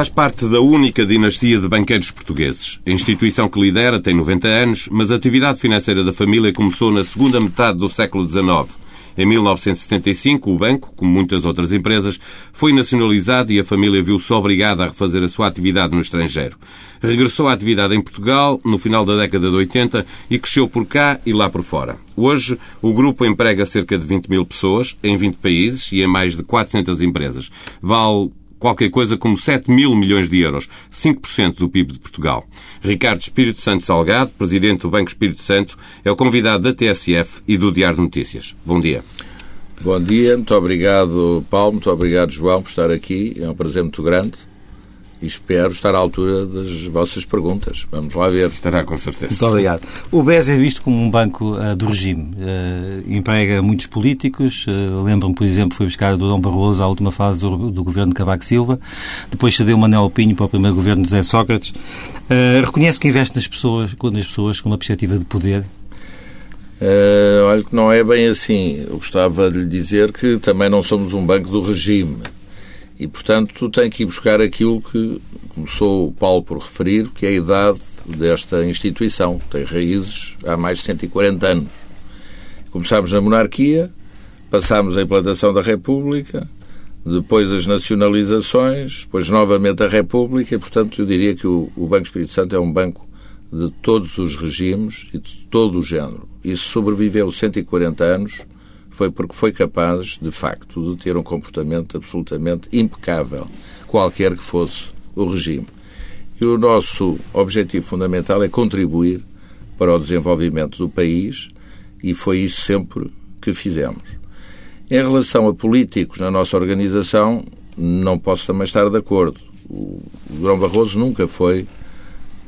Faz parte da única dinastia de banqueiros portugueses. A instituição que lidera tem 90 anos, mas a atividade financeira da família começou na segunda metade do século XIX. Em 1975, o banco, como muitas outras empresas, foi nacionalizado e a família viu-se obrigada a refazer a sua atividade no estrangeiro. Regressou à atividade em Portugal no final da década de 80 e cresceu por cá e lá por fora. Hoje, o grupo emprega cerca de 20 mil pessoas em 20 países e em mais de 400 empresas. Vale qualquer coisa como 7 mil milhões de euros, 5% do PIB de Portugal. Ricardo Espírito Santo Salgado, presidente do Banco Espírito Santo, é o convidado da TSF e do Diário de Notícias. Bom dia. Bom dia, muito obrigado, Paulo, muito obrigado, João, por estar aqui. É um prazer muito grande e espero estar à altura das vossas perguntas. Vamos lá ver. Estará com certeza. Muito obrigado. O BES é visto como um banco uh, do regime. Uh, emprega muitos políticos. Uh, Lembro-me, por exemplo, foi buscar o Dom Barroso à última fase do, do governo de Cavaco Silva. Depois cedeu Manuel Pinho para o primeiro governo de José Sócrates. reconhece que investe nas pessoas, nas pessoas com uma perspectiva de poder? Uh, olha que não é bem assim. Eu gostava de lhe dizer que também não somos um banco do regime. E, portanto, tem que ir buscar aquilo que começou o Paulo por referir, que é a idade desta instituição. Tem raízes há mais de 140 anos. Começámos na monarquia, passámos a implantação da República, depois as nacionalizações, depois novamente a República, e, portanto, eu diria que o, o Banco Espírito Santo é um banco de todos os regimes e de todo o género. E sobreviveu 140 anos foi porque foi capaz, de facto, de ter um comportamento absolutamente impecável, qualquer que fosse o regime. E o nosso objetivo fundamental é contribuir para o desenvolvimento do país e foi isso sempre que fizemos. Em relação a políticos na nossa organização, não posso também estar de acordo. O Durão Barroso nunca foi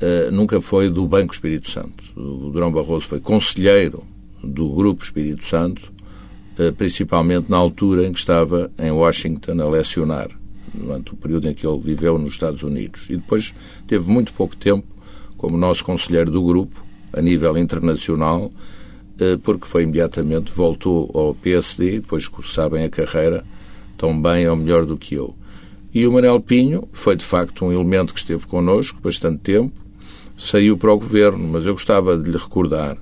Uh, nunca foi do Banco Espírito Santo. O Durão Barroso foi conselheiro do Grupo Espírito Santo principalmente na altura em que estava em Washington a lecionar, durante o período em que ele viveu nos Estados Unidos. E depois teve muito pouco tempo como nosso conselheiro do grupo, a nível internacional, eh, porque foi imediatamente, voltou ao PSD, depois, como sabem, a carreira tão bem ou melhor do que eu. E o Manel Pinho foi, de facto, um elemento que esteve connosco bastante tempo, saiu para o governo, mas eu gostava de lhe recordar,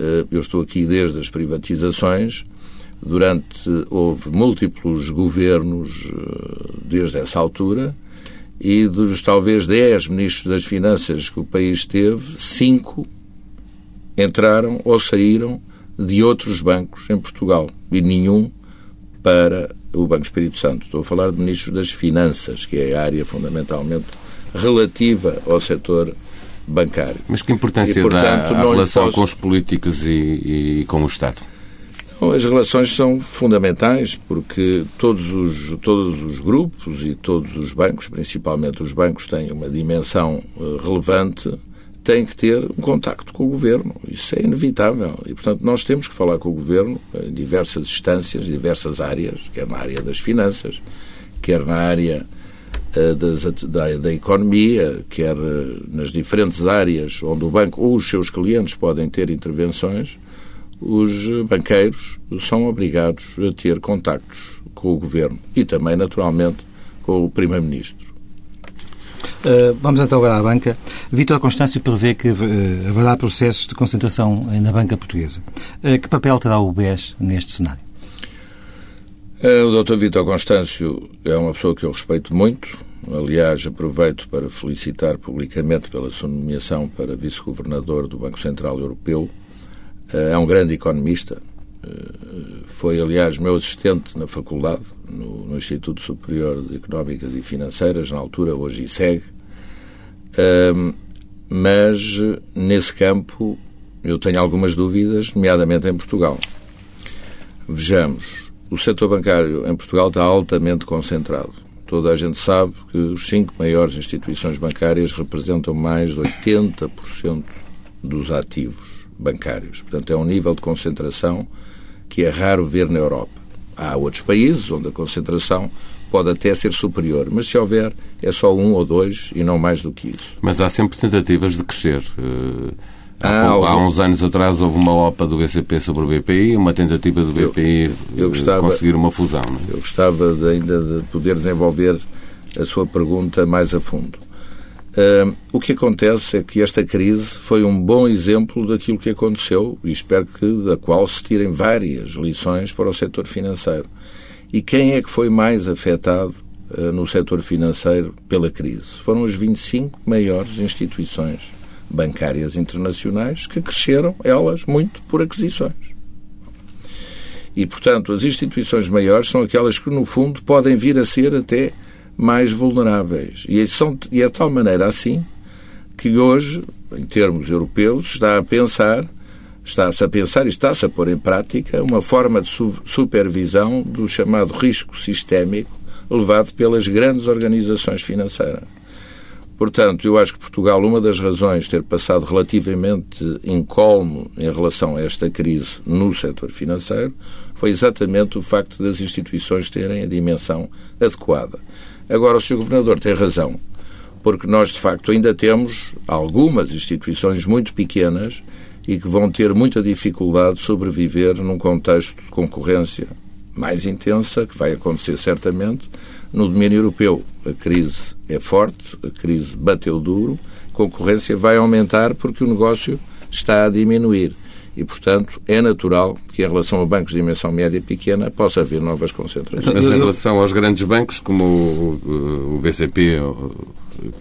eh, eu estou aqui desde as privatizações, Durante houve múltiplos governos eh, desde essa altura e dos talvez 10 ministros das Finanças que o país teve, cinco entraram ou saíram de outros bancos em Portugal e nenhum para o Banco Espírito Santo. Estou a falar de ministros das Finanças, que é a área fundamentalmente relativa ao setor bancário. Mas que importância e, portanto, dá a relação posso... com os políticos e, e com o Estado? As relações são fundamentais porque todos os, todos os grupos e todos os bancos, principalmente os bancos, têm uma dimensão eh, relevante, têm que ter um contacto com o governo. Isso é inevitável. E, portanto, nós temos que falar com o governo em diversas instâncias, diversas áreas, quer na área das finanças, quer na área eh, da, da, economia, quer eh, nas diferentes áreas onde o banco ou os seus clientes podem ter intervenções os banqueiros são obrigados a ter contactos com o governo e também, naturalmente, com o primeiro-ministro. Uh, vamos então agora à banca. Vítor Constâncio prevê que uh, haverá processos de concentração na banca portuguesa. Uh, que papel terá o BES neste cenário? o Dr. Vítor Constâncio é uma pessoa que eu respeito muito. Aliás, aproveito para felicitar publicamente pela sua nomeação para vice-governador do Banco Central Europeu é um grande economista. Eh, foi, aliás, meu assistente na faculdade, no, no Instituto Superior de Económicas e Financeiras, na altura, hoje ISEG. Mas, nesse campo, eu tenho algumas dúvidas, nomeadamente em Portugal. Vejamos, o setor bancário em Portugal está altamente concentrado. Toda a gente sabe que os cinco maiores instituições bancárias representam mais de 80% dos ativos bancários. Portanto, é um nível de concentração que é raro ver na Europa. Há outros países onde a concentração pode até ser superior, mas se houver, é só um ou dois e não mais do que isso. Mas há sempre tentativas de crescer. Há, há, há uns anos atrás houve uma OPA do BCP sobre o BPI, uma tentativa do BPI eu, eu gostava, conseguir uma fusão. É? Eu gostava de, ainda de poder desenvolver a sua pergunta mais a fundo. Uh, o que acontece é que esta crise foi um bom exemplo daquilo que aconteceu e espero que da qual se tirem várias lições para o setor financeiro. E quem é que foi mais afetado uh, no setor financeiro pela crise? Foram as 25 maiores instituições bancárias internacionais que cresceram, elas, muito por aquisições. E, portanto, as instituições maiores são aquelas que, no fundo, podem vir a ser até mais vulneráveis. E, são, e é de tal maneira assim que hoje, em termos europeus, está a pensar, está-se a pensar e está-se a pôr em prática uma forma de supervisão do chamado risco sistémico levado pelas grandes organizações financeiras. Portanto, eu acho que Portugal, uma das razões de ter passado relativamente incólume em relação a esta crise no setor financeiro foi exatamente o facto das instituições terem a dimensão adequada. Agora, o Sr. Governador tem razão, porque nós, de facto, ainda temos algumas instituições muito pequenas e que vão ter muita dificuldade de sobreviver num contexto de concorrência mais intensa, que vai acontecer certamente no domínio europeu. A crise é forte, a crise bateu duro, a concorrência vai aumentar porque o negócio está a diminuir e, portanto, é natural que, em relação a bancos de dimensão média e pequena, possa haver novas concentrações. Mas em relação aos grandes bancos, como o BCP,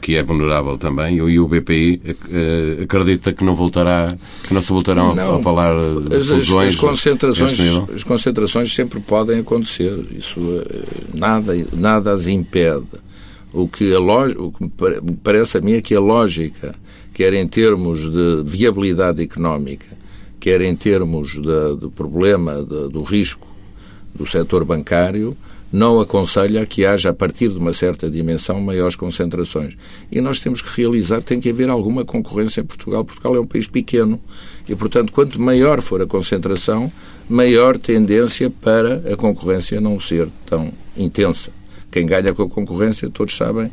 que é vulnerável também, e o BPI, eh, acredita que não voltará, que não se voltarão não, a falar de as, fusões? As concentrações, as concentrações sempre podem acontecer. Isso eh, nada, nada as impede. O que, a o que me parece a mim é que a lógica, quer em termos de viabilidade económica, quer em termos de, do problema de, do risco do setor bancário, não aconselha que haja, a partir de uma certa dimensão, maiores concentrações. E nós temos que realizar, tem que haver alguma concorrência em Portugal. Portugal é um país pequeno e, portanto, quanto maior for a concentração, maior tendência para a concorrência não ser tão intensa. Quem ganha com a concorrência, todos sabem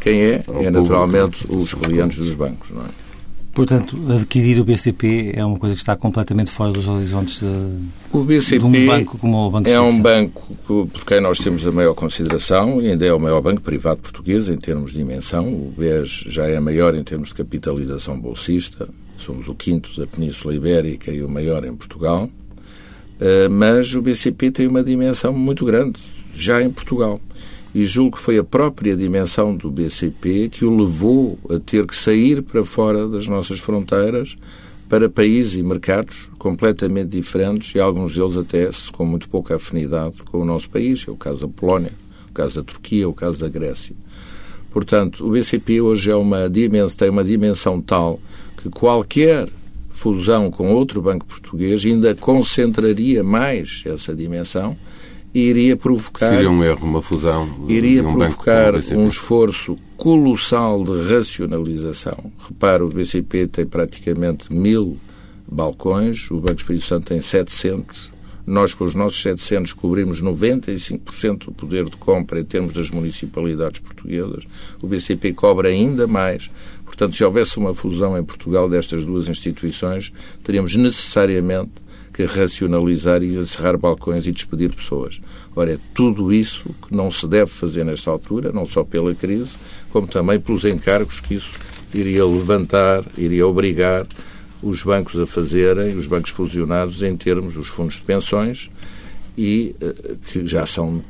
quem é, é naturalmente os clientes dos bancos. Não é? Portanto, adquirir o BCP é uma coisa que está completamente fora dos horizontes de, o BCP de um banco como o Banco É um banco por quem nós temos a maior consideração e ainda é o maior banco privado português em termos de dimensão. O BES já é maior em termos de capitalização bolsista. Somos o quinto da Península Ibérica e o maior em Portugal. Eh, mas o BCP tem uma dimensão muito grande, já em Portugal e julgo que foi a própria dimensão do BCP que o levou a ter que sair para fora das nossas fronteiras para países e mercados completamente diferentes e alguns deles até com muito pouca afinidade com o nosso país. É o caso da Polónia, o caso da Turquia, o caso da Grécia. Portanto, o BCP hoje é uma dimensão, tem uma dimensão tal que qualquer fusão com outro banco português ainda concentraria mais essa dimensão iria provocar. Seria um erro, uma fusão. Iria um provocar um esforço colossal de racionalização. Repara, o BCP tem praticamente mil balcões, o Banco Espírito Santo tem 700. Nós, com os nossos 700, cobrimos 95% do poder de compra em termos das municipalidades portuguesas. O BCP cobra ainda mais. Portanto, se houvesse uma fusão em Portugal destas duas instituições, teríamos necessariamente que racionalizar e encerrar balcões e despedir pessoas. Ora, é tudo isso que não se deve fazer nesta altura, não só pela crise, como também pelos encargos que isso iria levantar, iria obrigar os bancos a fazerem, os bancos fusionados, em termos dos fundos de pensões, e eh, que já são,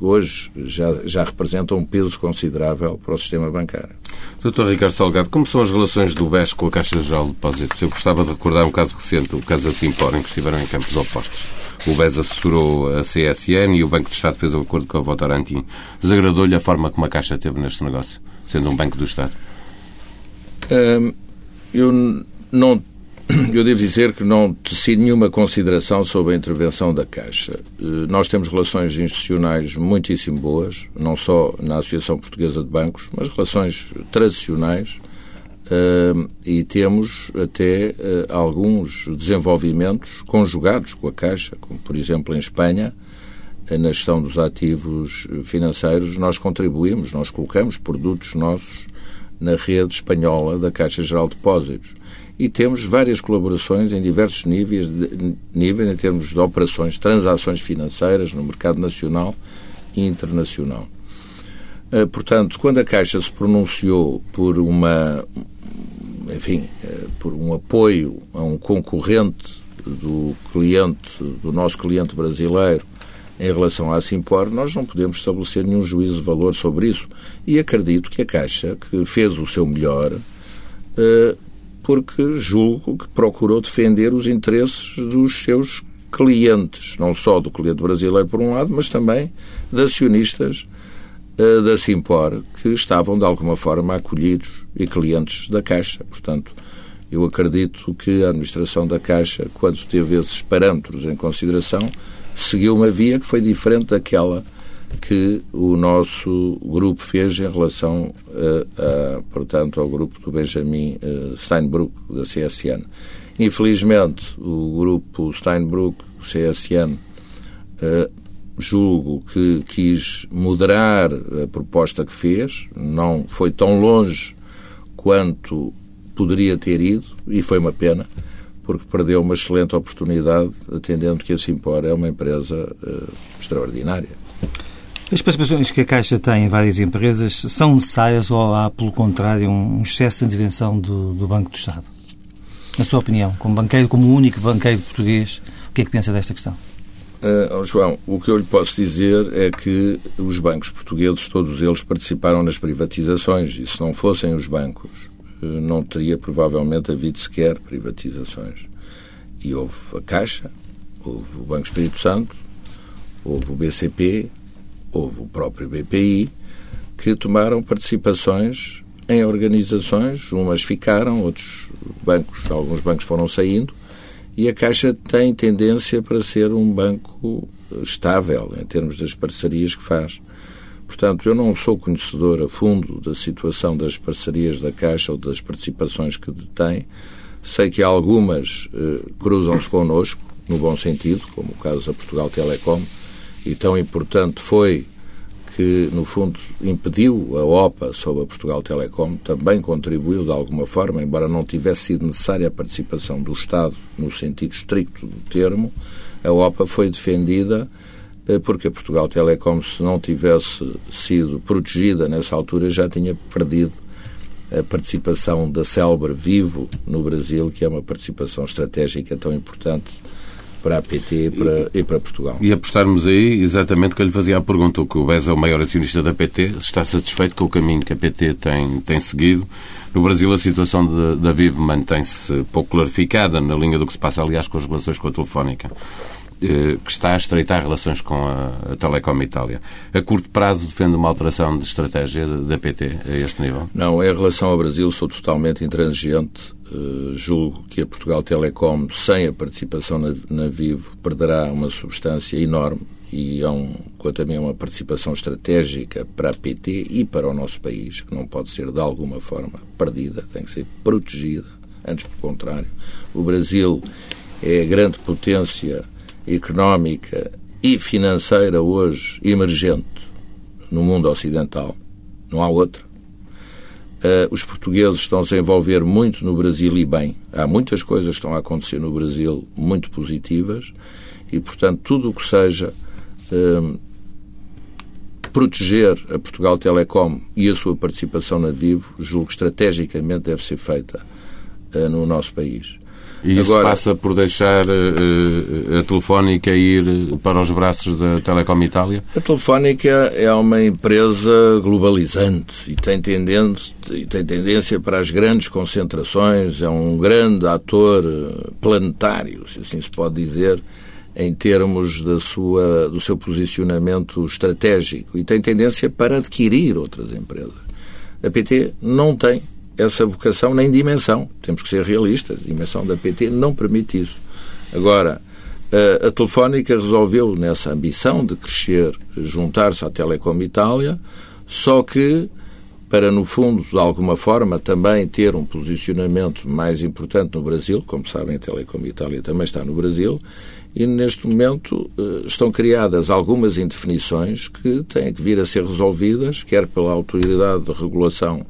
hoje, já, já representam um peso considerável para o sistema bancário. Doutor Ricardo Salgado, como são as relações do BES com a Caixa Geral de Depósitos? Eu gostava de recordar um caso recente, o caso da Simpor, em que estiveram em campos opostos. O BES assessorou a CSN e o Banco de Estado fez um acordo com a Votorantim. Desagradou-lhe a forma como a Caixa teve neste negócio, sendo um Banco do Estado? Hum, eu não eu devo dizer que não teci nenhuma consideração sobre a intervenção da Caixa. Eh, nós temos relações institucionais muitíssimo boas, não só na Associação Portuguesa de Bancos, mas relações tradicionais eh, e temos até eh, alguns desenvolvimentos conjugados com a Caixa, como por exemplo em Espanha, na gestão dos ativos financeiros, nós contribuímos, nós colocamos produtos nossos na rede espanhola da Caixa Geral de Depósitos e temos várias colaborações em diversos níveis, de, níveis em termos de operações, transações financeiras no mercado nacional e internacional. Uh, portanto, quando a Caixa se pronunciou por uma, enfim, uh, por um apoio a um concorrente do cliente, do nosso cliente brasileiro, em relação à Simpor, nós não podemos estabelecer nenhum juízo de valor sobre isso. E acredito que a Caixa, que fez o seu melhor, uh, porque julgo que procurou defender os interesses dos seus clientes, não só do cliente brasileiro por um lado, mas também de acionistas uh, da Simpor, que estavam de alguma forma acolhidos e clientes da Caixa. Portanto, eu acredito que a administração da Caixa, quando teve esses parâmetros em consideração, seguiu uma via que foi diferente daquela que o nosso grupo fez em relação, a, a, portanto, ao grupo do Benjamin uh, Steinbrück, da CSN. Infelizmente, o grupo Steinbrück, CSN, uh, julgo que quis moderar a proposta que fez, não foi tão longe quanto poderia ter ido, e foi uma pena, porque perdeu uma excelente oportunidade, atendendo que a Simpor é uma empresa uh, extraordinária. As participações que a Caixa tem em várias empresas são necessárias ou há, pelo contrário, um excesso de intervenção do, do Banco do Estado? Na sua opinião, como banqueiro, como único banqueiro português, o que é que pensa desta questão? Uh, João, o que eu lhe posso dizer é que os bancos portugueses, todos eles, participaram nas privatizações e se não fossem os bancos, uh, não teria provavelmente havido sequer privatizações. E houve a Caixa, houve o Banco Espírito Santo, houve o BCP, houve o próprio BPI, que tomaram participações em organizações, umas ficaram, outros bancos, alguns bancos foram saindo, e a Caixa tem tendência para ser um banco estável em termos das parcerias que faz. Portanto, eu não sou conhecedor a fundo da situação das parcerias da Caixa ou das participações que detém. Sei que algumas eh, cruzam-se connosco, no bom sentido, como o caso da Portugal Telecom, e tão importante foi que, no fundo, impediu a OPA sobre a Portugal Telecom, também contribuiu de alguma forma, embora não tivesse sido necessária a participação do Estado no sentido estricto do termo, a OPA foi defendida eh, porque a Portugal Telecom, se não tivesse sido protegida nessa altura, já tinha perdido a participação da Célere Vivo no Brasil, que é uma participação estratégica tão importante para a PT e para, e para Portugal. E apostarmos aí exatamente que eu lhe fazia a pergunta, o que o BES é o maior acionista da PT, está satisfeito com o caminho que a PT tem, tem seguido? No Brasil a situação da Vivo mantém-se pouco clarificada, na linha do que se passa, aliás, com as relações com a Telefónica eh, que está a estreitar relações com a, Telecom Itália. A curto prazo defende uma alteração de estratégia da PT a este nível? Não, em relação ao Brasil sou totalmente intransigente Uh, julgo que a Portugal Telecom, sem a participação na, na, Vivo, perderá uma substância enorme e é um, quanto a mim, uma participação estratégica para a PT e para o nosso país, que não pode ser de alguma forma perdida, tem que ser protegida. Antes, pelo contrário, o Brasil é a grande potência económica e financeira hoje emergente no mundo ocidental. Não há outra. Uh, os portugueses estão-se a envolver muito no Brasil e bem. Há muitas coisas que estão a acontecer no Brasil muito positivas e, portanto, tudo o que seja uh, proteger a Portugal Telecom e a sua participação na Vivo, julgo que estrategicamente deve ser feita uh, no nosso país. E isso Agora, passa por deixar uh, a Telefónica ir para os braços da Telecom Itália? A Telefónica é uma empresa globalizante e tem, tendência, e tem tendência para as grandes concentrações, é um grande ator eh, planetário, se assim se pode dizer, em termos da sua, do seu posicionamento estratégico e tem tendência para adquirir outras empresas. A PT não tem essa vocação nem dimensão. Temos que ser realistas. A dimensão da PT não permite isso. Agora, a, a Telefónica resolveu, nessa ambição de crescer, juntar-se à Telecom Itália, só que para, no fundo, de alguma forma, também ter um posicionamento mais importante no Brasil. Como sabem, a Telecom Itália também está no Brasil. E, neste momento, eh, estão criadas algumas indefinições que têm que vir a ser resolvidas, quer pela Autoridade de Regulação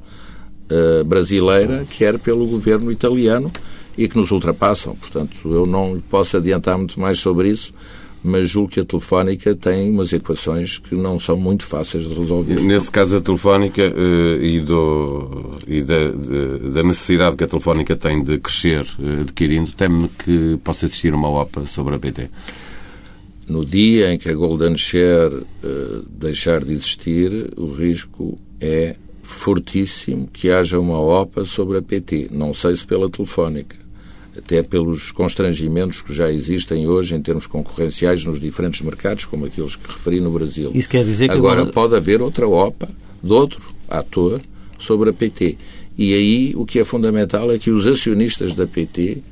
uh, brasileira, quer pelo governo italiano e que nos ultrapassam. Portanto, eu não posso adiantar muito mais sobre isso, mas julgo que a Telefónica tem umas equações que não são muito fáceis de resolver. Nesse caso, a Telefónica uh, e, do, e da, da, necessidade que a Telefónica tem de crescer uh, adquirindo, teme que possa existir uma OPA sobre a PT? No dia em que a Golden Share deixar de existir, o risco é fortíssimo que haja uma OPA sobre a PT. Não sei se pela Telefónica até pelos constrangimentos que já existem hoje em termos concorrenciais nos diferentes mercados, como aqueles que referi no Brasil. Isso quer dizer que agora pode haver outra OPA de outro ator sobre a PT. E aí o que é fundamental é que os acionistas da PT,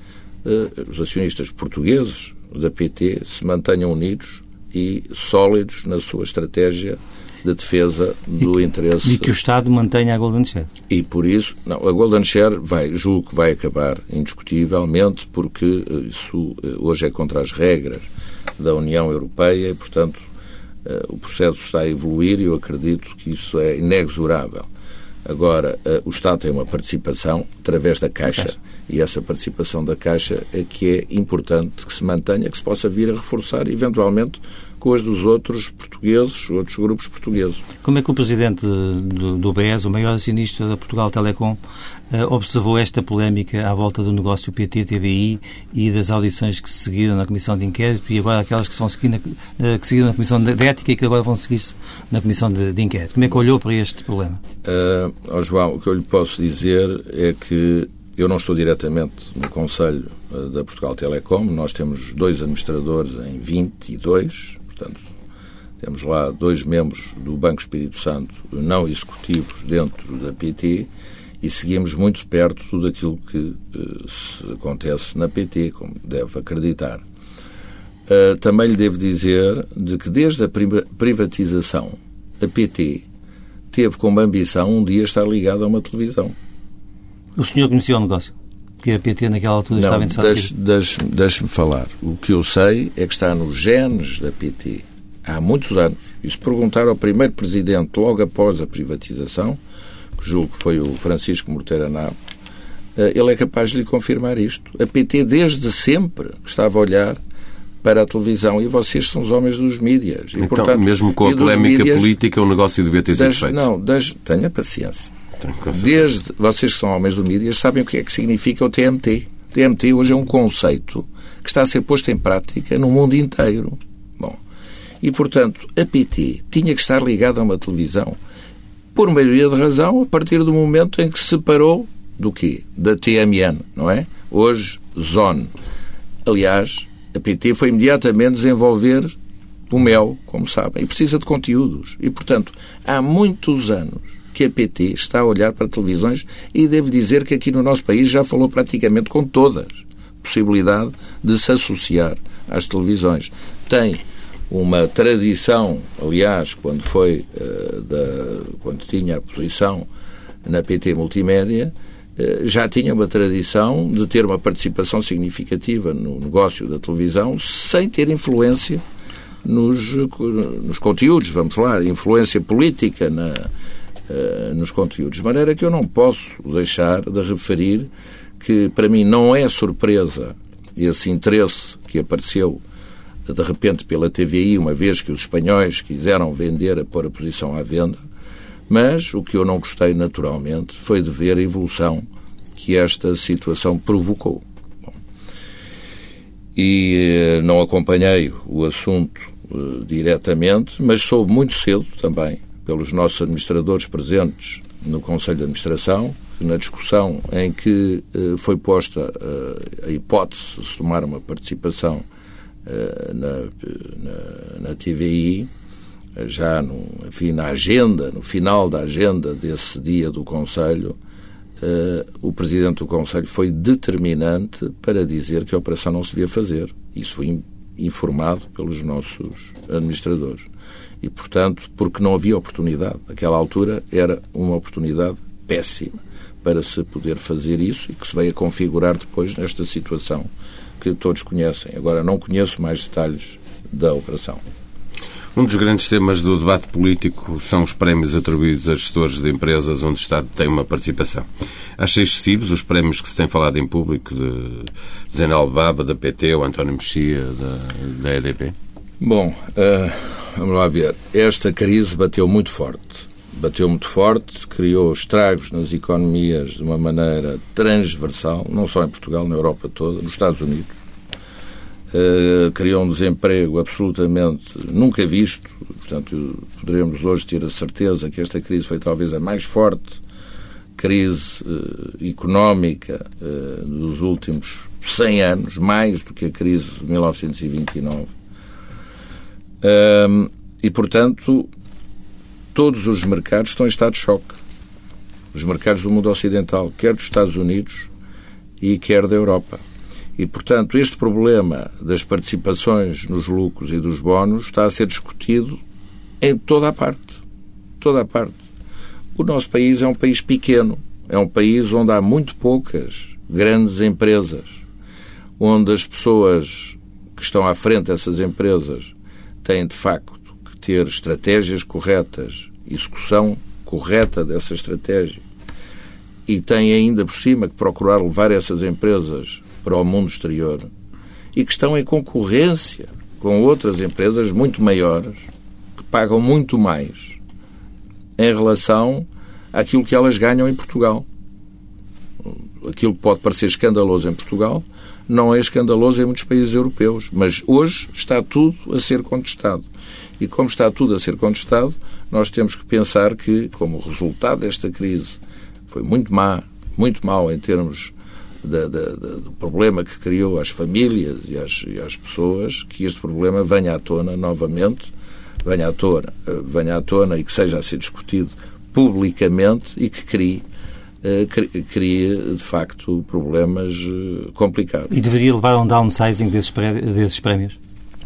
eh, os acionistas portugueses da PT, se mantenham unidos e sólidos na sua estratégia de defesa do e, interesse. E que o Estado mantenha a Golden Share. E por isso, não, a Golden Share vai, julgo que vai acabar indiscutivelmente, porque eh, isso eh, hoje é contra as regras da União Europeia e, portanto, eh, o processo está a evoluir e eu acredito que isso é inexorável. Agora, o Estado tem uma participação através da Caixa, Caixa, e essa participação da Caixa é que é importante que se mantenha, que se possa vir a reforçar, eventualmente, com as dos outros portugueses, outros grupos portugueses. Como é que o presidente do, do BES, o maior acionista da Portugal Telecom, eh, observou esta polémica à volta do negócio PT-TVI e das audições que se seguiram na Comissão de Inquérito e agora aquelas que, na, eh, que seguiram na Comissão de Ética e que agora vão seguir-se na Comissão de, de, Inquérito? Como é que olhou para este problema? Uh, João, o que eu lhe posso dizer é que eu não estou diretamente no Conselho da Portugal Telecom, nós temos dois administradores em 22, Portanto, temos lá dois membros do Banco Espírito Santo não executivos dentro da PT e seguimos muito perto tudo aquilo que uh, acontece na PT, como deve acreditar. Uh, também lhe devo dizer de que desde a privatização a PT teve como ambição um dia estar ligado a uma televisão. O senhor conhecia o negócio? Que a PT naquela altura Não, estava interessada? Deixe-me falar. O que eu sei é que está nos genes da PT há muitos anos. E se perguntar ao primeiro presidente logo após a privatização, que julgo que foi o Francisco Morteira Nabo, eh, ele é capaz de lhe confirmar isto. A PT desde sempre que estava a olhar para a televisão e vocês são os homens dos mídias. E, então, portanto, mesmo com a polémica mídias, política, o negócio devia ter sido feito. Não, das, tenha paciência. Desde vocês que são homens do mídia sabem o que é que significa o TMT. TMT hoje é um conceito que está a ser posto em prática no mundo inteiro. Bom, e portanto a PT tinha que estar ligada a uma televisão por maioria de razão a partir do momento em que se separou do quê? Da TMN, não é? Hoje, Zone. Aliás, a PT foi imediatamente desenvolver o mel, como sabem, e precisa de conteúdos. E, portanto, há muitos anos que a PT está a olhar para televisões e devo dizer que aqui no nosso país já falou praticamente com todas possibilidade de se associar às televisões. Tem uma tradição, aliás, quando foi uh, da, quando tinha a posição na PT Multimédia, uh, já tinha uma tradição de ter uma participação significativa no negócio da televisão sem ter influência nos, nos conteúdos, vamos lá, influência política na, uh, nos conteúdos. De maneira que eu não posso deixar de referir que, para mim, não é surpresa esse interesse que apareceu de repente pela TVI, uma vez que os espanhóis quiseram vender, a pôr a posição à venda, mas o que eu não gostei naturalmente foi de ver a evolução que esta situação provocou. Bom, e eh, não acompanhei o assunto uh, diretamente, mas soube muito cedo também pelos nossos administradores presentes no Conselho de Administração, na discussão em que uh, foi posta uh, a hipótese de tomar uma participação uh, na, na, na, TVI, já no, enfim, na agenda, no final da agenda desse dia do Conselho, o Presidente do Conselho foi determinante para dizer que a operação não se devia fazer. Isso foi informado pelos nossos administradores e, portanto, porque não havia oportunidade. Aquela altura era uma oportunidade péssima para se poder fazer isso e que se veio a configurar depois nesta situação que todos conhecem. Agora, não conheço mais detalhes da operação. Um dos grandes temas do debate político são os prémios atribuídos a gestores de empresas onde o Estado tem uma participação. Acha excessivos os prémios que se tem falado em público de Zena Alvava, da PT ou António Mexia, da, da EDP? Bom, uh, vamos lá ver. Esta crise bateu muito forte. Bateu muito forte, criou estragos nas economias de uma maneira transversal, não só em Portugal, na Europa toda, nos Estados Unidos. Uh, criou um desemprego absolutamente nunca visto. Portanto, poderemos hoje ter a certeza que esta crise foi talvez a mais forte crise uh, económica uh, dos últimos 100 anos, mais do que a crise de 1929. E, portanto, todos os mercados estão em estado de choque. Os mercados do mundo ocidental, quer dos Estados Unidos e quer da Europa. E, portanto, este problema das participações nos lucros e dos bónus está a ser discutido em toda a parte. Toda a parte. O nosso país é um país pequeno, é um país onde há muito poucas grandes empresas, onde as pessoas que estão à frente dessas empresas têm de facto que ter estratégias corretas, execução correta dessa estratégia e têm ainda por cima que procurar levar essas empresas para o mundo exterior e que estão em concorrência com outras empresas muito maiores que pagam muito mais em relação àquilo que elas ganham em Portugal. Aquilo que pode parecer escandaloso em Portugal não é escandaloso em muitos países europeus, mas hoje está tudo a ser contestado. E como está tudo a ser contestado, nós temos que pensar que, como resultado desta crise foi muito má, muito mau em termos da, da, da, do problema que criou às famílias e às, e às, pessoas, que este problema venha à tona novamente, venha à tona, venha à tona e que seja a ser discutido publicamente e que crie eh, cria, de facto, problemas eh, complicados. E deveria levar a um downsizing desses prémios?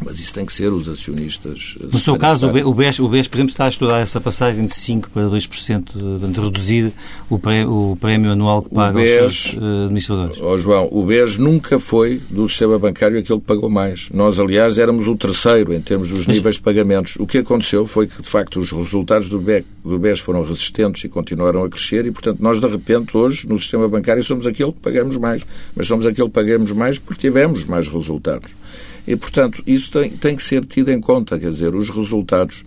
Mas isso tem que ser os acionistas. No seu caso, o BES, o BES, por exemplo, está a estudar essa passagem de 5% para 2%, de reduzir o prémio, o prémio anual que paga BES, aos seus uh, administradores. Oh, João, o BES nunca foi do sistema bancário aquele que pagou mais. Nós, aliás, éramos o terceiro em termos dos Mas... níveis de pagamentos. O que aconteceu foi que, de facto, os resultados do BES, do BES foram resistentes e continuaram a crescer e, portanto, nós, de repente, hoje, no sistema bancário, somos aquele que pagamos mais. Mas somos aquele que pagamos mais porque tivemos mais resultados. E, portanto, isso tem, tem que ser tido em conta, quer dizer, os resultados,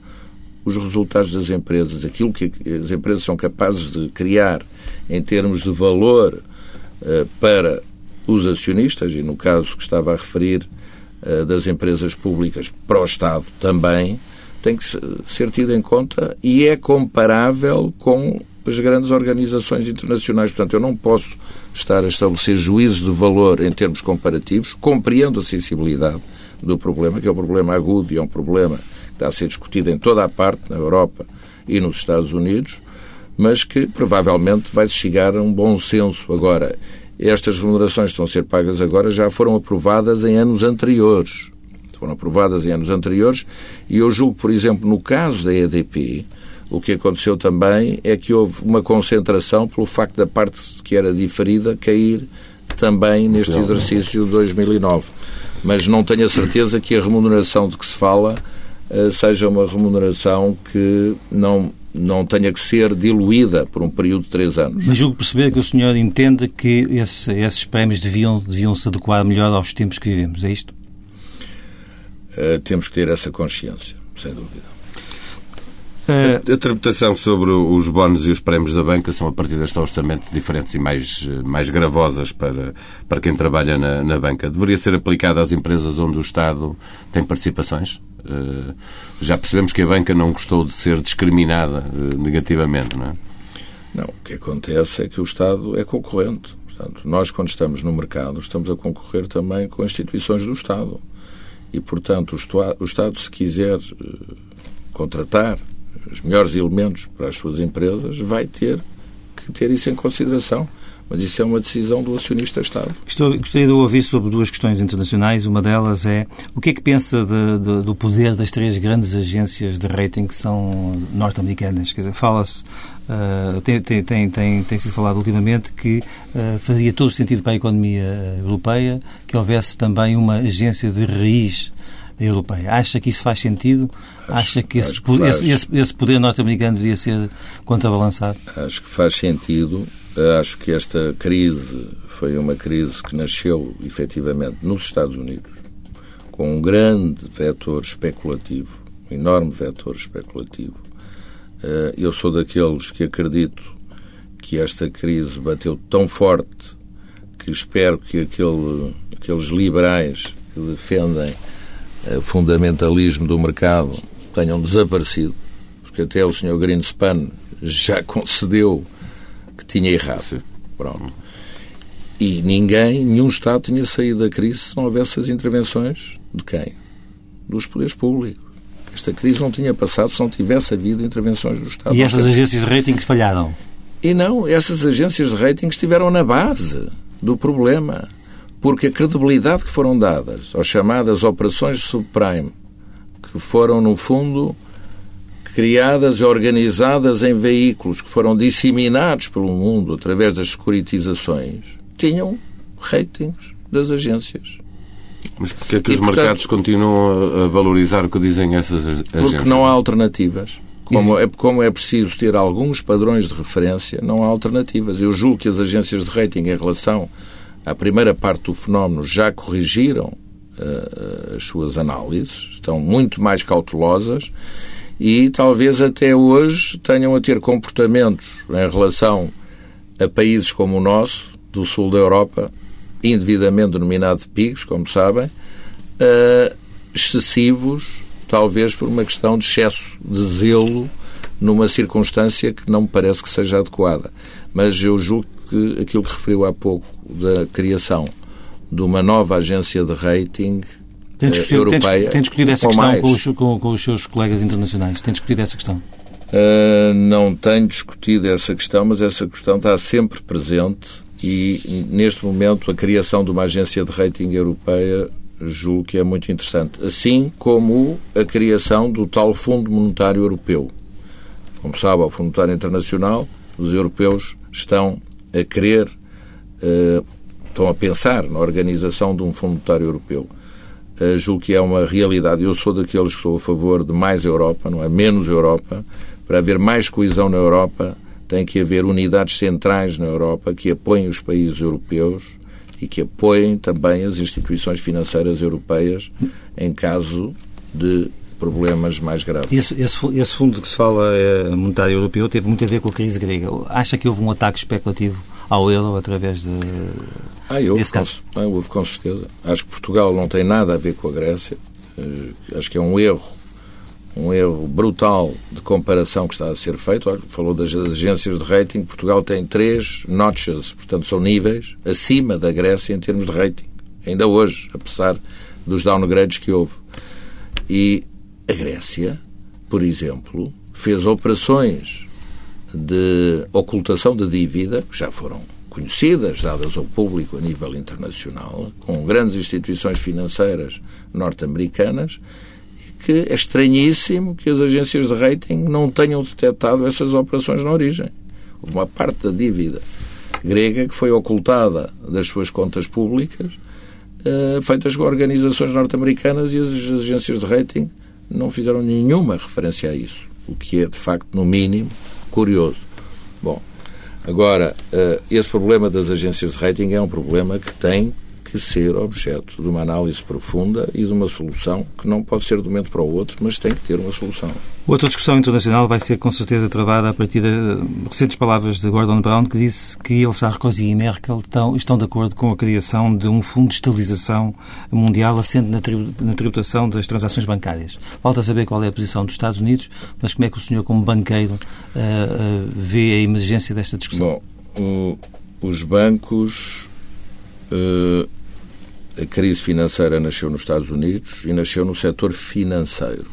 os resultados das empresas, aquilo que as empresas são capazes de criar em termos de valor uh, para os acionistas, e no caso que estava a referir uh, das empresas públicas para o Estado também, tem que ser tido em conta e é comparável com as grandes organizações internacionais. Portanto, eu não posso estar a estabelecer juízos de valor em termos comparativos, compreendo a sensibilidade do problema, que é um problema agudo e é um problema que está a ser discutido em toda a parte, na Europa e nos Estados Unidos, mas que provavelmente vai chegar a um bom senso. Agora, estas remunerações que estão a ser pagas agora já foram aprovadas em anos anteriores. Foram aprovadas em anos anteriores e eu julgo, por exemplo, no caso da EDP, o que aconteceu também é que houve uma concentração pelo facto da parte que era diferida cair também neste exercício de 2009. Mas não tenho a certeza que a remuneração de que se fala eh, seja uma remuneração que não não tenha que ser diluída por um período de três anos. Mas julgo perceber que o senhor entende que esse, esses prémios deviam, deviam se adequar melhor aos tempos que vivemos, é isto? Uh, temos que ter essa consciência, sem dúvida. A, a tributação sobre os bónus e os prémios da banca são, a partir deste orçamento, diferentes e mais, mais gravosas para, para quem trabalha na, na banca. Deveria ser aplicada às empresas onde o Estado tem participações? Uh, já percebemos que a banca não gostou de ser discriminada uh, negativamente, não é? Não, o que acontece é que o Estado é concorrente. Portanto, nós, quando estamos no mercado, estamos a concorrer também com instituições do Estado. E, portanto, o Estado, se quiser uh, contratar os melhores elementos para as suas empresas, vai ter que ter isso em consideração. Mas isso é uma decisão do acionista Estado. Gostaria de ouvir sobre duas questões internacionais. Uma delas é o que é que pensa de, de, do poder das três grandes agências de rating que são norte-americanas? Quer dizer, fala-se, uh, tem, tem, tem, tem, tem sido falado ultimamente que uh, fazia todo o sentido para a economia europeia que houvesse também uma agência de raiz europeia. Acha que isso faz sentido? Acho, Acha que, esse, que esse, esse, esse, poder norte-americano devia ser contrabalançado? Acho que faz sentido. Acho que esta crise foi uma crise que nasceu efetivamente nos Estados Unidos, com um grande vetor especulativo, um enorme vetor especulativo. Eh, eu sou daqueles que acredito que esta crise bateu tão forte que espero que aquele, aqueles liberais que defendem o fundamentalismo do mercado tenham desaparecido, porque até o Sr. Greenspan já concedeu que tinha errado. Pronto. E ninguém, nenhum Estado tinha saído da crise se não houvesse as intervenções de quem? Dos poderes públicos. Esta crise não tinha passado se não tivesse havido intervenções do Estado. E essas agências de rating falharam? E não, essas agências de rating estiveram na base do problema. Porque a credibilidade que foram dadas às chamadas operações subprime, que foram, no fundo, criadas e organizadas em veículos que foram disseminados pelo mundo através das securitizações, tinham ratings das agências. Mas porquê é que e, os portanto, mercados continuam a valorizar o que dizem essas agências? Porque não há alternativas. Como é, como é preciso ter alguns padrões de referência, não há alternativas. Eu julgo que as agências de rating, em relação à primeira parte do fenómeno, já corrigiram uh, as suas análises, estão muito mais cautelosas e talvez até hoje tenham a ter comportamentos em relação a países como o nosso, do sul da Europa, indevidamente denominado PIGs, como sabem, uh, excessivos, talvez por uma questão de excesso de zelo numa circunstância que não me parece que seja adequada. Mas eu julgo que aquilo que referiu há pouco da criação de uma nova agência de rating tem discutido, europeia. Tem, discutido essa questão com os, com, com os, seus colegas internacionais? Tem discutido essa questão? Uh, não tenho discutido essa questão, mas essa questão está sempre presente e, neste momento, a criação de uma agência de rating europeia julgo que é muito interessante. Assim como a criação do tal Fundo Monetário Europeu. Como sabe, ao Fundo Monetário Internacional, os europeus estão a querer, uh, estão a pensar na organização de um Fundo Monetário Europeu. Uh, julgo que é uma realidade. Eu sou daqueles que sou a favor de mais Europa, não é menos Europa. Para haver mais coesão na Europa, tem que haver unidades centrais na Europa que apoiem os países europeus e que apoiem também as instituições financeiras europeias em caso de problemas mais graves. Esse, esse, esse fundo que se fala é, monetário europeu teve muito a ver com a crise grega. Acha que houve um ataque especulativo ao euro através de, ah, houve, desse caso? Com, ah, houve com certeza. Acho que Portugal não tem nada a ver com a Grécia. Uh, acho que é um erro um erro brutal de comparação que está a ser feito. Olha, falou das agências de rating. Portugal tem três notches, portanto, são níveis acima da Grécia em termos de rating. Ainda hoje, apesar dos downgrades que houve. E a Grécia, por exemplo, fez operações de ocultação de dívida, que já foram conhecidas, dadas ao público a nível internacional, com grandes instituições financeiras norte-americanas, que é estranhíssimo que as agências de rating não tenham detectado essas operações na origem. Houve uma parte da dívida grega que foi ocultada das suas contas públicas, uh, feitas com organizações norte-americanas e as agências de rating não fizeram nenhuma referência a isso, o que é, de facto, no mínimo, curioso. Bom, agora, uh, esse problema das agências de rating é um problema que tem que ser objeto de uma análise profunda e de uma solução que não pode ser de um momento para o outro, mas tem que ter uma solução. Outra discussão internacional vai ser com certeza travada a partir de recentes palavras de Gordon Brown, que disse que ele, Sarkozy e Merkel estão, estão de acordo com a criação de um fundo de estabilização mundial assente na tributação das transações bancárias. Falta saber qual é a posição dos Estados Unidos, mas como é que o senhor, como banqueiro, uh, uh, vê a emergência desta discussão? Bom, o, os bancos uh, a crise financeira nasceu nos Estados Unidos e nasceu no setor financeiro.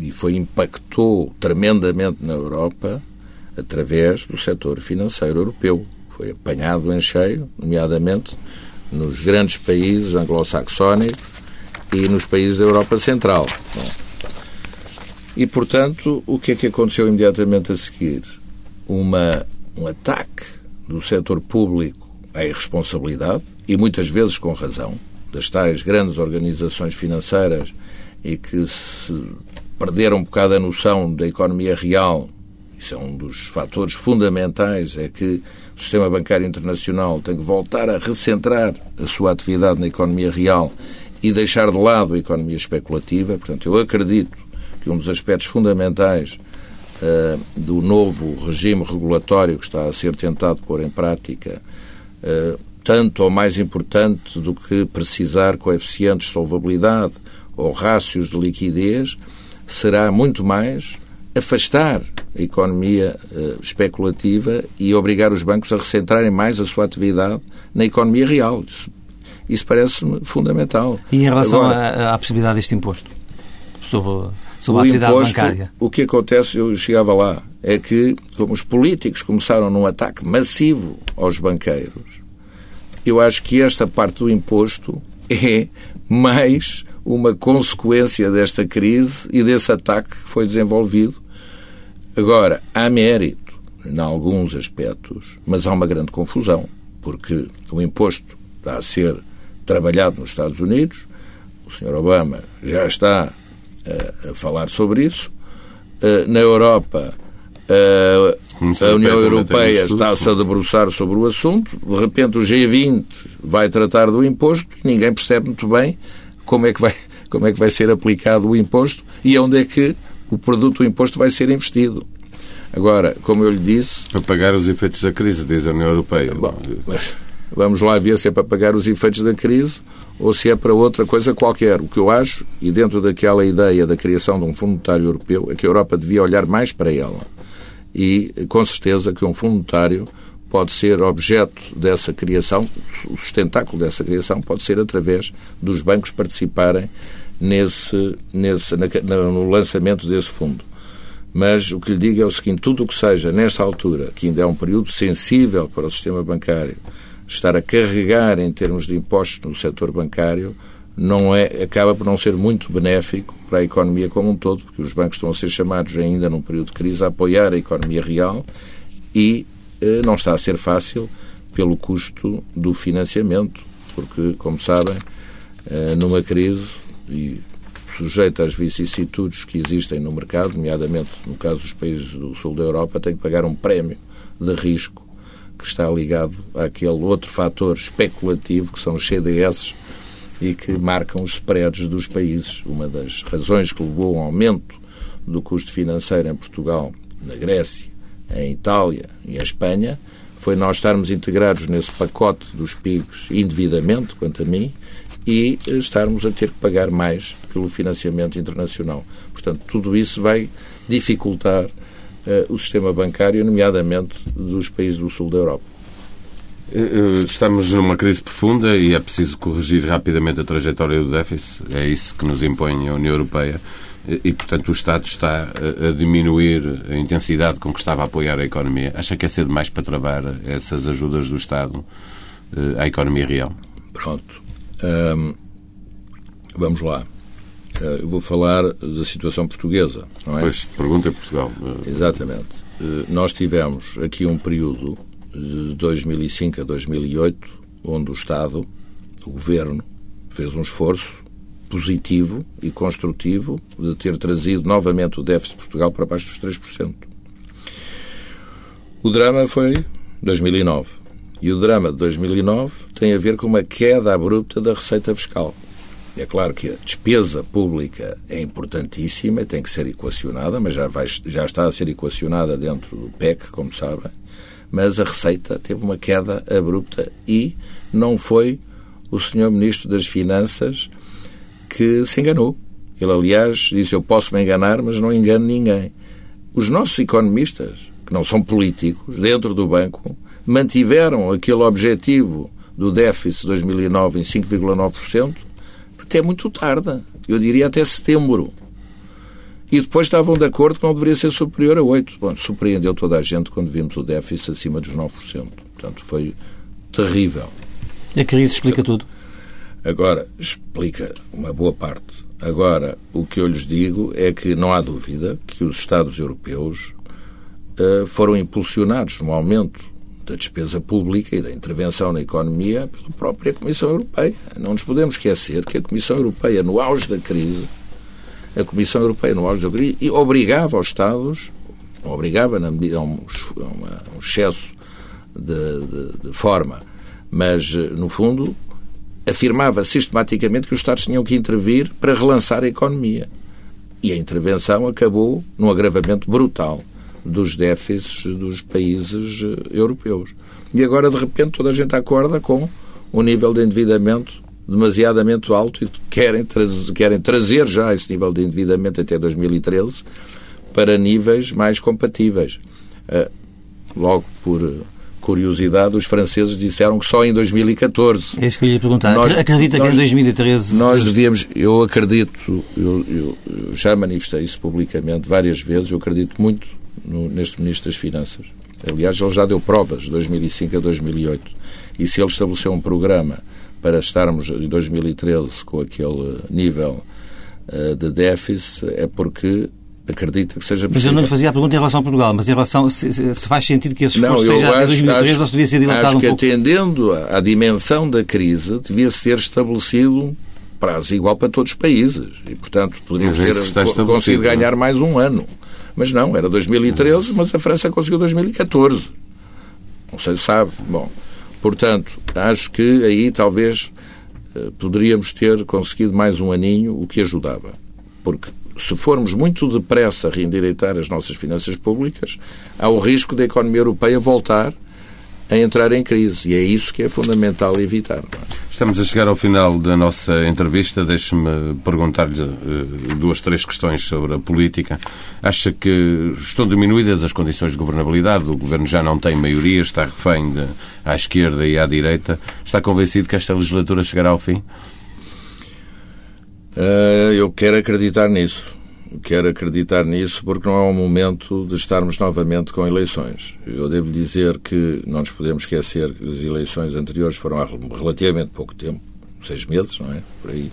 E foi impactou tremendamente na Europa através do setor financeiro europeu. Foi apanhado em cheio, nomeadamente nos grandes países anglo-saxónicos e nos países da Europa Central. E, portanto, o que é que aconteceu imediatamente a seguir? Uma, um ataque do setor público à irresponsabilidade, e muitas vezes com razão, das tais grandes organizações financeiras e que se perderam um bocado a noção da economia real, isso é um dos fatores fundamentais, é que o sistema bancário internacional tem que voltar a recentrar a sua atividade na economia real e deixar de lado a economia especulativa. Portanto, eu acredito que um dos aspectos fundamentais uh, do novo regime regulatório que está a ser tentado pôr em prática, uh, tanto ou mais importante do que precisar coeficientes de solvabilidade ou rácios de liquidez, será muito mais afastar a economia uh, especulativa e obrigar os bancos a recentrarem mais a sua atividade na economia real. Isso, isso parece-me fundamental. E em relação Agora, à, à possibilidade deste imposto sobre, sobre a atividade imposto, bancária? O que acontece, eu chegava lá, é que, como os políticos começaram num ataque massivo aos banqueiros, eu acho que esta parte do imposto é mais uma consequência desta crise e desse ataque que foi desenvolvido. Agora, há mérito em alguns aspectos, mas há uma grande confusão, porque o imposto está a ser trabalhado nos Estados Unidos, o Sr. Obama já está uh, a falar sobre isso, uh, na Europa a União Europeia está-se a debruçar sobre o assunto, de repente o G20 vai tratar do imposto e ninguém percebe muito bem como é que vai, como é que vai ser aplicado o imposto e onde é que o produto do imposto vai ser investido. Agora, como eu lhe disse... Para pagar os efeitos da crise, diz a União Europeia. Bom, vamos lá ver se é para pagar os efeitos da crise ou se é para outra coisa qualquer. O que eu acho, e dentro daquela ideia da criação de um Fundo Monetário Europeu, é que a Europa devia olhar mais para ela. E, com certeza, que um Fundo Monetário pode ser objeto dessa criação, o sustentáculo dessa criação pode ser através dos bancos participarem nesse, nesse, na, no lançamento desse fundo. Mas o que lhe digo é o seguinte: tudo o que seja, nesta altura, que ainda é um período sensível para o sistema bancário, estar a carregar em termos de impostos no setor bancário, não é, acaba por não ser muito benéfico para a economia como um todo, porque os bancos estão a ser chamados ainda num período de crise a apoiar a economia real e eh, não está a ser fácil pelo custo do financiamento, porque, como sabem, eh, numa crise e sujeita às vicissitudes que existem no mercado, nomeadamente no caso dos países do sul da Europa, tem que pagar um prémio de risco que está ligado àquele outro fator especulativo que são os CDS e que marcam os spreads dos países. Uma das razões que levou ao aumento do custo financeiro em Portugal, na Grécia em Itália e em Espanha, foi nós estarmos integrados nesse pacote dos PIGs indevidamente, quanto a mim, e estarmos a ter que pagar mais pelo financiamento internacional. Portanto, tudo isso vai dificultar uh, o sistema bancário, nomeadamente dos países do sul da Europa. Eh, eh, estamos numa crise profunda e é preciso corrigir rapidamente a trajetória do déficit. É isso que nos impõe a União Europeia e, portanto, o Estado está a diminuir a intensidade com que estava a apoiar a economia. Acha que é cedo mais para travar essas ajudas do Estado eh, à economia real? Pronto. vamos lá. Eu vou falar da situação portuguesa, não é? Pois, pergunta Portugal. Exatamente. Nós tivemos aqui um período de 2005 a 2008 onde o Estado, o Governo, fez um esforço positivo e construtivo de ter trazido novamente o déficit de Portugal para baixo dos 3%. O drama foi 2009. E o drama de 2009 tem a ver com uma queda abrupta da receita fiscal. É claro que a despesa pública é importantíssima e tem que ser equacionada, mas já, vai, já está a ser equacionada dentro do PEC, como sabem. Mas a receita teve uma queda abrupta e não foi o senhor Ministro das Finanças que se enganou. Ele, aliás, disse: Eu posso me enganar, mas não engano ninguém. Os nossos economistas, que não são políticos, dentro do banco, mantiveram aquele objetivo do déficit de 2009 em 5,9% até muito tarde. Eu diria até setembro. E depois estavam de acordo que não deveria ser superior a 8%. Bom, surpreendeu toda a gente quando vimos o déficit acima dos 9%. Portanto, foi terrível. A crise explica tudo. Agora, explica uma boa parte. Agora, o que eu lhes digo é que não há dúvida que os Estados europeus uh, foram impulsionados no aumento da despesa pública e da intervenção na economia pela própria Comissão Europeia. Não nos podemos esquecer que a Comissão Europeia, no auge da crise, a Comissão Europeia, no auge da crise, obrigava os Estados, obrigava na medida, a um, um excesso de, de, de forma, mas, eh, no fundo, afirmava sistematicamente que os Estados tinham que intervir para relançar a economia. E a intervenção acabou num agravamento brutal dos déficits dos países eh, europeus. E agora, de repente, toda a gente acorda com um nível de endividamento demasiadamente alto e querem, querem trazer já esse nível de endividamento até 2013 para níveis mais compatíveis. Uh, logo por curiosidade, os franceses disseram que só em 2014. É isso que eu ia perguntar. Nós, Acredita nós, que em 2013. Nós devíamos. Eu acredito, eu, eu, eu, já manifestei isso publicamente várias vezes, eu acredito muito no, neste Ministro das Finanças. Aliás, ele já deu provas de 2005 a 2008. E se ele estabeleceu um programa para estarmos em 2013 com aquele nível uh, de déficit, é porque acredito que seja possível. Mas eu não lhe fazia a pergunta em relação a Portugal, mas em relação se, se faz sentido que esse esforço não, seja até 2003 acho, ou se devia ser dilatado acho um que pouco? atendendo à dimensão da crise, devia ser estabelecido prazo igual para todos os países e, portanto, poderíamos ter conseguido ganhar não? mais um ano. Mas não, era 2013, mas a França conseguiu 2014. Não sei se sabe. Bom, portanto, acho que aí talvez eh, poderíamos ter conseguido mais um aninho, o que ajudava. Porque se formos muito depressa a reendireitar as nossas finanças públicas, há o risco da economia europeia voltar a entrar em crise. E é isso que é fundamental evitar. Estamos a chegar ao final da nossa entrevista. Deixe-me perguntar-lhe uh, duas, três questões sobre a política. Acha que estão diminuídas as condições de governabilidade? O governo já não tem maioria, está refém de, à esquerda e à direita. Está convencido que esta legislatura chegará ao fim? Uh, eu quero acreditar nisso. Quero acreditar nisso porque não é o momento de estarmos novamente com eleições. Eu devo dizer que não nos podemos esquecer que as eleições anteriores foram há relativamente pouco tempo seis meses, não é? Por aí.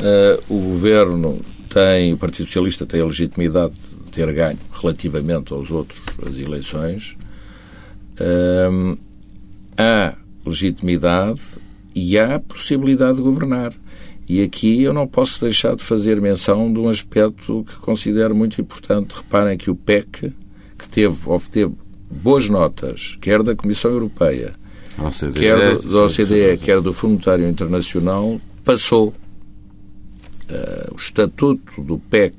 Uh, o governo tem, o Partido Socialista tem a legitimidade de ter ganho relativamente aos outros as eleições. Uh, há legitimidade e há possibilidade de governar. E aqui eu não posso deixar de fazer menção de um aspecto que considero muito importante. Reparem que o PEC, que teve, obteve boas notas, quer da Comissão Europeia, OCDE, quer do, da OCDE, quer do Fundo Monetário Internacional, passou. Uh, o estatuto do PEC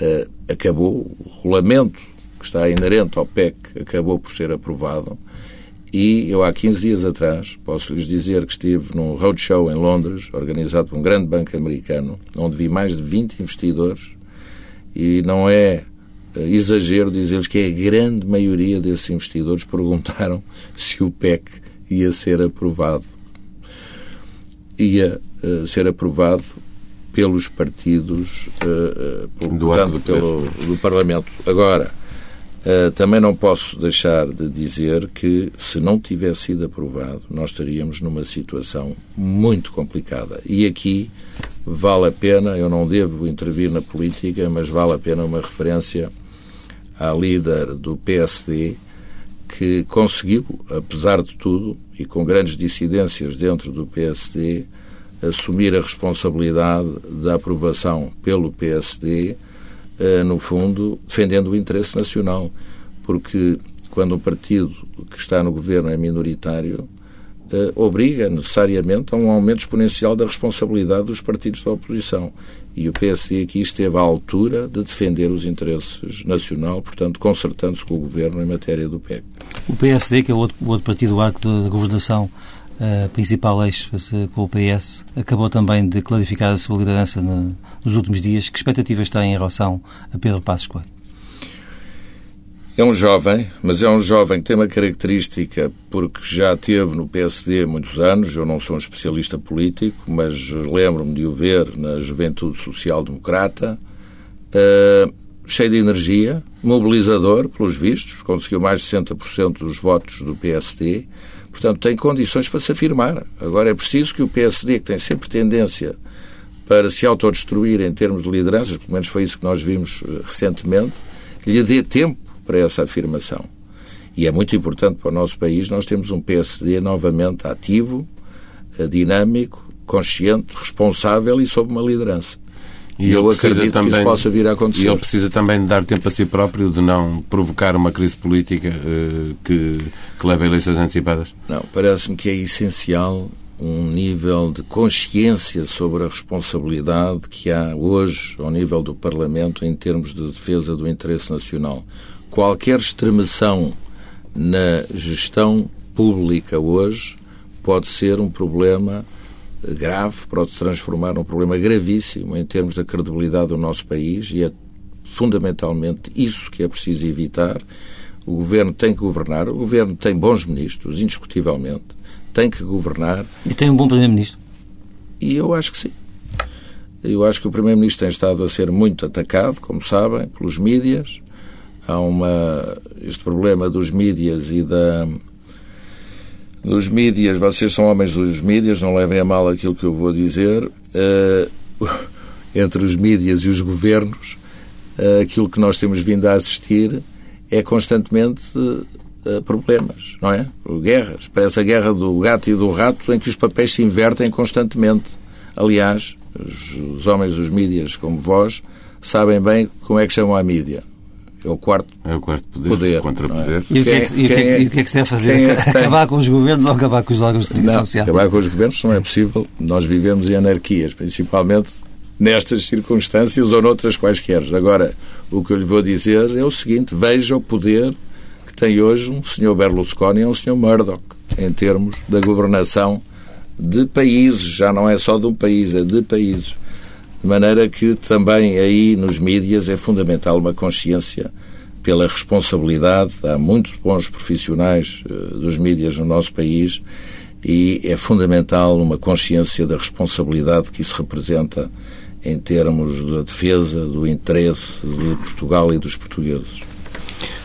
uh, acabou, o regulamento que está inerente ao PEC acabou por ser aprovado e eu, há 15 dias atrás, posso-lhes dizer que estive num roadshow em Londres, organizado por um grande banco americano, onde vi mais de 20 investidores, e não é eh, exagero dizer-lhes que a grande maioria desses investidores perguntaram se o PEC ia ser aprovado. Ia uh, ser aprovado pelos partidos, uh, uh, por, portanto, pelo do Parlamento. Agora, Uh, também não posso deixar de dizer que, se não tivesse sido aprovado, nós estaríamos numa situação muito complicada. E aqui vale a pena, eu não devo intervir na política, mas vale a pena uma referência à líder do PSD, que conseguiu, apesar de tudo, e com grandes dissidências dentro do PSD, assumir a responsabilidade da aprovação pelo PSD eh, no fundo, defendendo o interesse nacional. Porque quando um partido que está no governo é minoritário, eh, obriga necessariamente a um aumento exponencial da responsabilidade dos partidos da oposição. E o PSD aqui esteve à altura de defender os interesses nacional, portanto, consertando-se com o governo em matéria do PEC. O PSD, que é o outro, o outro partido arco da governação, uh, principal eixo com o PS, acabou também de clarificar a sua liderança no, nos últimos dias. Que expectativas tem em relação a Pedro Passos Coelho? É um jovem, mas é um jovem que tem uma característica porque já teve no PSD muitos anos. Eu não sou um especialista político, mas lembro-me de o ver na Juventude Social Democrata. Uh, cheio de energia, mobilizador, pelos vistos, conseguiu mais de 60% dos votos do PSD. Portanto, tem condições para se afirmar. Agora é preciso que o PSD, que tem sempre tendência para se autodestruir em termos de lideranças, pelo menos foi isso que nós vimos eh, recentemente, lhe dê tempo para essa afirmação. E é muito importante para o nosso país nós temos um PSD novamente ativo, eh, dinâmico, consciente, responsável e sob uma liderança. E eu acredito também, que isso possa vir a acontecer. E ele precisa também de dar tempo a si próprio, de não provocar uma crise política uh, que, que leve a eleições antecipadas? Não, parece-me que é essencial um nível de consciência sobre a responsabilidade que há hoje ao nível do Parlamento em termos de defesa do interesse nacional. Qualquer extremação na gestão pública hoje pode ser um problema grave, pode se transformar num problema gravíssimo em termos da credibilidade do nosso país e é fundamentalmente isso que é preciso evitar. O governo tem que governar, o governo tem bons ministros, indiscutivelmente, tem que governar. E tem um bom primeiro-ministro? E eu acho que sim. Eu acho que o primeiro-ministro tem estado a ser muito atacado, como sabem, pelos mídias. Há uma este problema dos mídias e da dos mídias, vocês são homens dos mídias, não levem a mal aquilo que eu vou dizer, uh, entre os mídias e os governos, uh, aquilo que nós temos vindo a assistir é constantemente uh, problemas, não é? Guerras. Parece a guerra do gato e do rato em que os papéis se invertem constantemente. Aliás, os, os homens dos mídias, como vós, sabem bem como é que chamam a mídia. É o quarto, é o quarto poder, poder contra-poder. É? E, o que é que, e, é, e o que é que se deve fazer? É acabar com os governos ou acabar com os órgãos de comunicação social? Acabar com os governos não é possível. Nós vivemos em anarquias, principalmente nestas circunstâncias ou noutras quaisquer. Agora, o que eu lhe vou dizer é o seguinte: veja o poder que tem hoje um senhor Berlusconi e um senhor Murdoch em termos da governação de países, já não é só de um país, é de países. De maneira que também aí nos mídias é fundamental uma consciência pela responsabilidade. Há muitos bons profissionais uh, dos mídias no nosso país e é fundamental uma consciência da responsabilidade que isso representa em termos da defesa do interesse de Portugal e dos portugueses.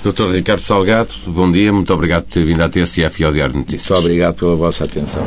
Dr. Ricardo Salgado, bom dia, muito obrigado por ter vindo à TSF e ao Diário de Notícias. Muito obrigado pela vossa atenção.